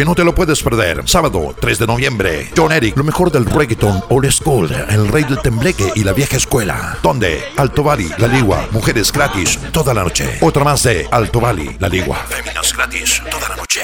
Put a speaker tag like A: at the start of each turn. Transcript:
A: que no te lo puedes perder. Sábado 3 de noviembre. John Eric, lo mejor del reggaeton old school, el rey del tembleque y la vieja escuela. Donde Alto Bali, La Ligua, mujeres gratis toda la noche. Otra más de Alto Bali, La Ligua. Féminas gratis toda la noche.